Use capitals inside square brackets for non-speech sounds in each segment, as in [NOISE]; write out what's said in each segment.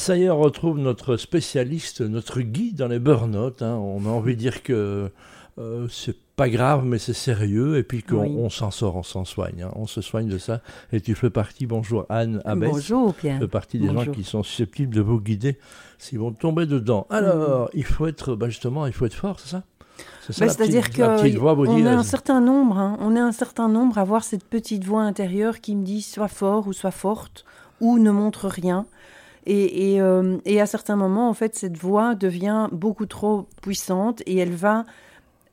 Ça y est, on retrouve notre spécialiste, notre guide dans les burn-out. Hein. On a envie de dire que euh, c'est pas grave, mais c'est sérieux, et puis qu'on on, s'en sort, on s'en soigne. Hein. On se soigne de ça. Et tu fais partie, bonjour Anne Abès. Bonjour Pierre. Tu fais partie des gens qui sont susceptibles de vous guider s'ils vont tomber dedans. Alors, il faut être, bah, justement, il faut être fort, c'est ça? Bah, C'est-à-dire qu'on est un certain nombre, hein. on est un certain nombre à avoir cette petite voix intérieure qui me dit soit fort ou soit forte ou ne montre rien. Euh, et, à certains moments, en fait, cette voix devient beaucoup trop puissante et elle va,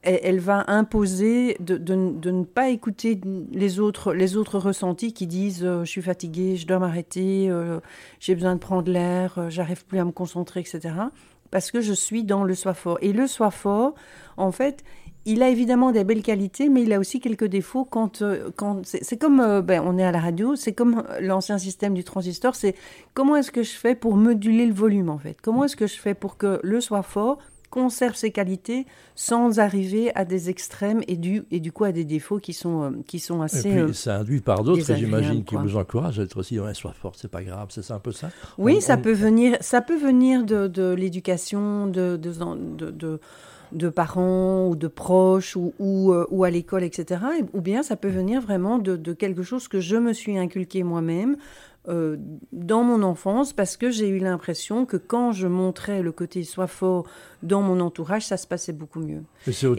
elle, va imposer de, ne pas écouter les autres, les autres ressentis qui disent euh, je suis fatigué, je dois m'arrêter, euh, j'ai besoin de prendre l'air, j'arrive plus à me concentrer, etc. Parce que je suis dans le soi fort. Et le soi fort, en fait, il a évidemment des belles qualités, mais il a aussi quelques défauts. Quand, euh, quand c'est comme, euh, ben, on est à la radio, c'est comme l'ancien système du transistor. C'est comment est-ce que je fais pour moduler le volume en fait? Comment est-ce que je fais pour que le soit fort conserve ses qualités sans arriver à des extrêmes et du, et du coup à des défauts qui sont, euh, qui sont assez. Et puis, ça induit par d'autres, j'imagine, qui vous encouragent à être aussi, ouais, sois fort, c'est pas grave, c'est ça un peu ça? Oui, ça, Peut venir, ça peut venir de, de l'éducation, de, de, de de parents ou de proches ou, ou, euh, ou à l'école, etc. Ou bien ça peut venir vraiment de, de quelque chose que je me suis inculqué moi-même euh, dans mon enfance parce que j'ai eu l'impression que quand je montrais le côté soit fort dans mon entourage, ça se passait beaucoup mieux. C'est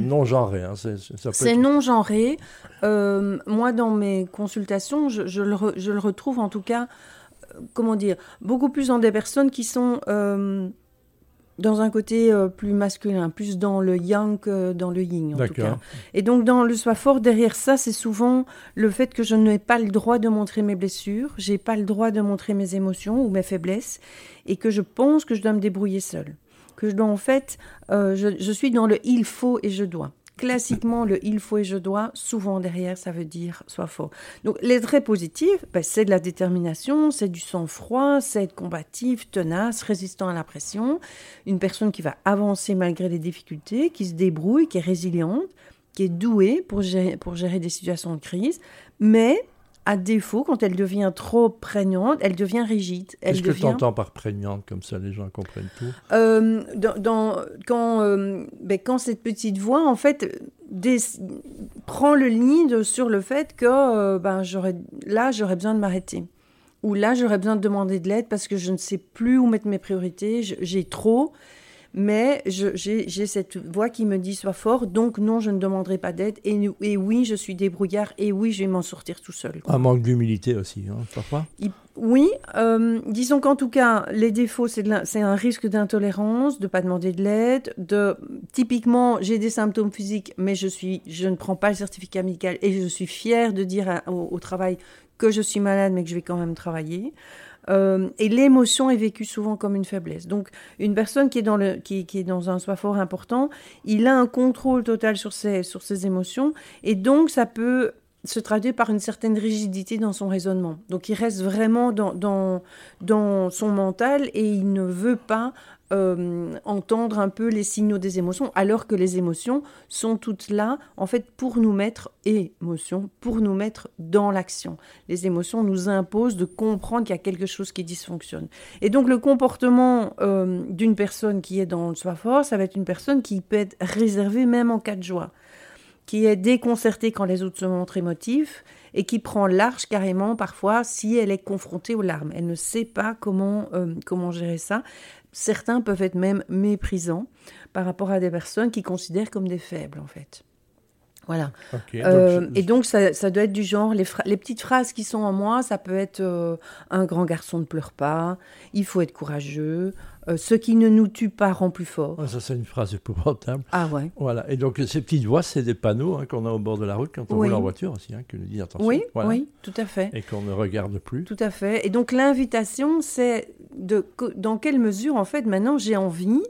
non genré. Hein, c'est non genré. Euh, moi, dans mes consultations, je, je, le je, le retrouve en tout cas, comment dire, beaucoup plus dans des personnes qui sont dans un côté euh, plus masculin, plus dans le yang que dans le yin en tout cas. Et donc dans le soi fort derrière ça, c'est souvent le fait que je n'ai pas le droit de montrer mes blessures, j'ai pas le droit de montrer mes émotions ou mes faiblesses, et que je pense que je dois me débrouiller seule, que je dois en fait, euh, je, je suis dans le il faut et je dois. Classiquement, le il faut et je dois, souvent derrière, ça veut dire soit faux. Donc, les traits positifs, ben, c'est de la détermination, c'est du sang-froid, c'est être combatif, tenace, résistant à la pression. Une personne qui va avancer malgré les difficultés, qui se débrouille, qui est résiliente, qui est douée pour gérer, pour gérer des situations de crise, mais à défaut, quand elle devient trop prégnante, elle devient rigide. Qu'est-ce que tu entends par prégnante, comme ça les gens comprennent tout? Euh, dans, quand, euh, ben, quand cette petite voix, en fait, prend le lead sur le fait que euh, ben, là, j'aurais besoin de m'arrêter. Ou là, j'aurais besoin de demander de l'aide parce que je ne sais plus où mettre mes priorités, j'ai trop mais j'ai cette voix qui me dit sois fort, donc non, je ne demanderai pas d'aide, et, et, oui, je suis débrouillard, et oui, je vais m'en sortir tout seul. Un manque d'humilité aussi, hein, parfois Oui, euh, disons qu'en tout cas, les défauts, c'est un risque d'intolérance, de ne pas demander de l'aide, de typiquement, j'ai des symptômes physiques, mais je, suis, je ne prends pas le certificat médical, et je suis fière de dire au travail que je suis malade, mais que je vais quand même travailler. Euh, et l'émotion est vécue souvent comme une faiblesse. Donc, une personne qui est dans, le, qui, qui est dans un soi fort important, il a un contrôle total sur ses, sur ses émotions. Et donc, ça peut se traduire par une certaine rigidité dans son raisonnement. Donc il reste vraiment dans, son mental et il ne veut pas euh, entendre un peu les signaux des émotions, alors que les émotions sont toutes là, en fait, pour nous mettre, émotions, pour nous mettre dans l'action. Les émotions nous imposent de comprendre qu'il y a quelque chose qui dysfonctionne. Et donc, le comportement euh, d'une personne qui est dans le soi fort, ça va être une personne qui peut être réservée même en cas de joie, qui est déconcertée quand les autres se montrent émotifs et qui prend large carrément parfois si elle est confrontée aux larmes. Elle ne sait pas comment, euh, comment gérer ça. Certains peuvent être même méprisants par rapport à des personnes qui considèrent comme des faibles, en fait. Voilà. Euh, et donc, ça, doit être du genre, les, les, petites phrases qui sont en moi, ça peut être euh, un grand garçon ne pleure pas, il faut être courageux, euh, ce qui ne nous tue pas rend plus fort. ça, c'est une phrase épouvantable. Ah ouais. Voilà. Et donc, ces petites voix, c'est des panneaux hein, qu'on a au bord de la route quand on roule en voiture aussi, hein, qui nous disent attention. Oui, oui, tout à fait. Et qu'on ne regarde plus. Tout à fait. Et donc, l'invitation, c'est dans quelle mesure, en fait, maintenant, j'ai envie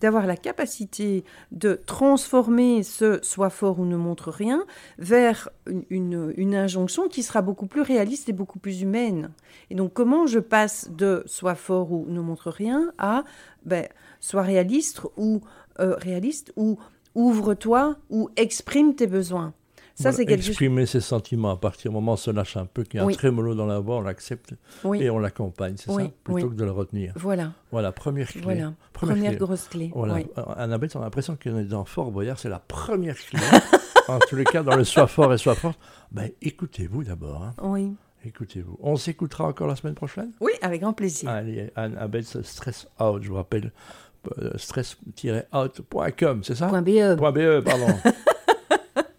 d'avoir la capacité de transformer ce soit fort ou ne montre rien vers une, injonction qui sera beaucoup plus réaliste et beaucoup plus humaine. Et donc comment je passe de soit fort ou ne montre rien à ben, sois réaliste ou euh, réaliste ou ouvre-toi ou exprime tes besoins. Ça, c'est quelque Exprimer ses sentiments à partir du moment où on se lâche un peu, qu'il y a un trémolo dans la voix, on l'accepte et on l'accompagne, c'est ça Plutôt que de le retenir. Voilà. Voilà, première clé. Voilà. Première, grosse clé. Voilà. Annabelle, on a l'impression qu'on est dans Fort Boyard, c'est la première clé. [LAUGHS] en tous les cas, dans le Sois fort et Sois forte, ben, écoutez-vous d'abord. Hein. Oui. Écoutez-vous. On s'écoutera encore la semaine prochaine? Oui, avec grand plaisir. Allez, Annabelle, Stress Out, je vous rappelle, euh, stress-out.com, c'est ça .be. .be, pardon. [LAUGHS]